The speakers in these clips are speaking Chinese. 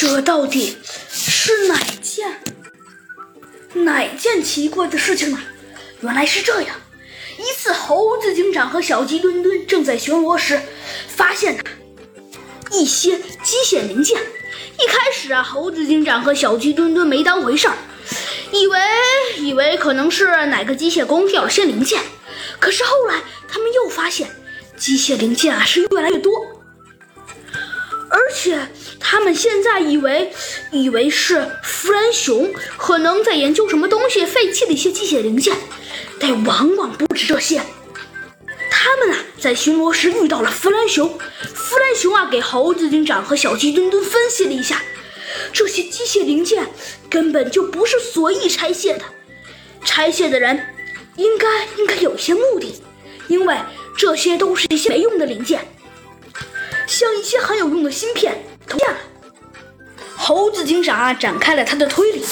这到底是哪件？哪件奇怪的事情呢？原来是这样：一次，猴子警长和小鸡墩墩正在巡逻时，发现了一些机械零件。一开始啊，猴子警长和小鸡墩墩没当回事儿，以为以为可能是哪个机械工掉了些零件。可是后来，他们又发现机械零件啊是越来越多，而且他们现在以为以为是弗兰熊可能在研究什么东西废弃的一些机械零件，但往往不止这些。他们啊在巡逻时遇到了弗兰熊，弗兰熊啊给猴子警长和小鸡墩墩分析了一下，这些机械零件根本就不是随意拆卸的，拆卸的人。应该应该有一些目的，因为这些都是一些没用的零件，像一些很有用的芯片。同样，猴子警长啊展开了他的推理，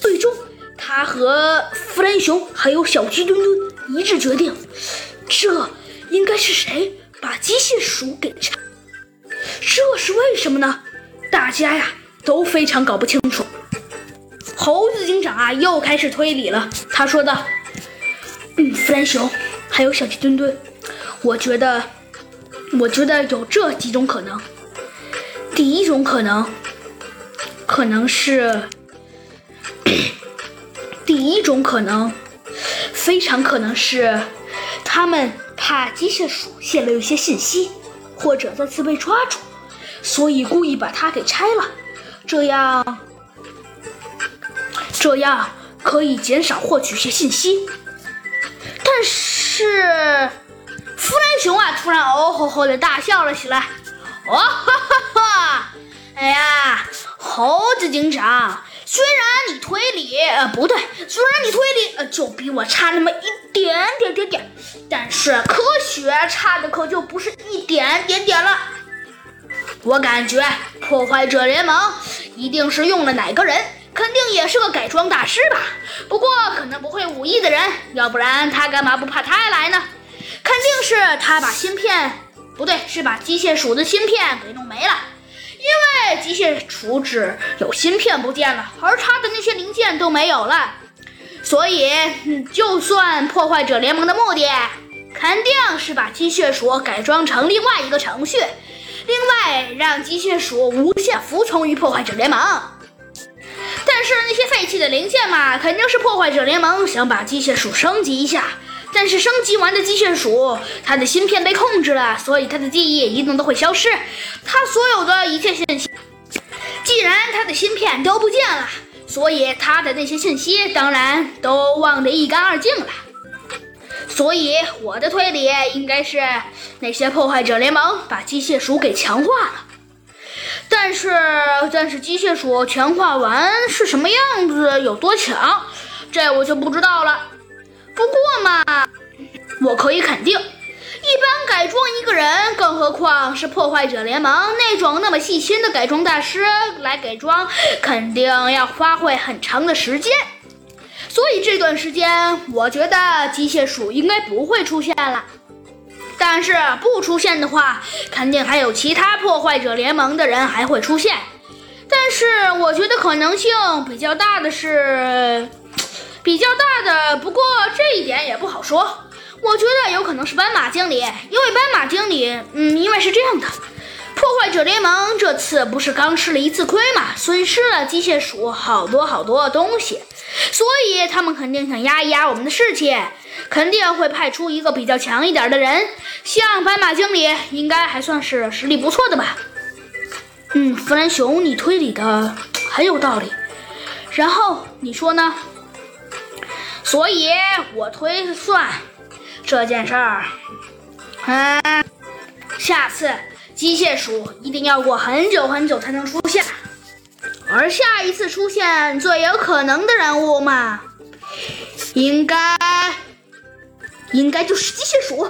最终他和弗兰熊还有小鸡墩墩一致决定，这应该是谁把机械鼠给拆？这是为什么呢？大家呀都非常搞不清楚。猴子警长啊又开始推理了，他说道。嗯，弗兰熊，还有小鸡墩墩，我觉得，我觉得有这几种可能。第一种可能，可能是，第一种可能，非常可能是，他们怕机械鼠泄露一些信息，或者再次被抓住，所以故意把它给拆了，这样，这样可以减少获取一些信息。但是，熊啊，突然哦吼吼的大笑了起来。哦哈哈哈！哎呀，猴子警长，虽然你推理呃不对，虽然你推理呃就比我差那么一点点点点，但是科学差的可就不是一点点点了。我感觉破坏者联盟一定是用了哪个人。肯定也是个改装大师吧，不过可能不会武艺的人，要不然他干嘛不派他来呢？肯定是他把芯片，不对，是把机械鼠的芯片给弄没了，因为机械鼠只有芯片不见了，而他的那些零件都没有了，所以就算破坏者联盟的目的，肯定是把机械鼠改装成另外一个程序，另外让机械鼠无限服从于破坏者联盟。但是那些废弃的零件嘛，肯定是破坏者联盟想把机械鼠升级一下。但是升级完的机械鼠，它的芯片被控制了，所以它的记忆一定都会消失。它所有的一切信息，既然它的芯片都不见了，所以它的那些信息当然都忘得一干二净了。所以我的推理应该是，那些破坏者联盟把机械鼠给强化了。但是，但是机械鼠强化完是什么样子，有多强，这我就不知道了。不过嘛，我可以肯定，一般改装一个人，更何况是破坏者联盟那种那么细心的改装大师来改装，肯定要花费很长的时间。所以这段时间，我觉得机械鼠应该不会出现了。但是不出现的话，肯定还有其他破坏者联盟的人还会出现。但是我觉得可能性比较大的是比较大的，不过这一点也不好说。我觉得有可能是斑马经理，因为斑马经理，嗯，因为是这样的，破坏者联盟这次不是刚吃了一次亏嘛，损失了机械鼠好多好多东西，所以他们肯定想压一压我们的士气。肯定会派出一个比较强一点的人，像斑马经理，应该还算是实力不错的吧。嗯，弗兰熊，你推理的很有道理。然后你说呢？所以我推算这件事儿，嗯，下次机械鼠一定要过很久很久才能出现，而下一次出现最有可能的人物嘛，应该。应该就是机械鼠。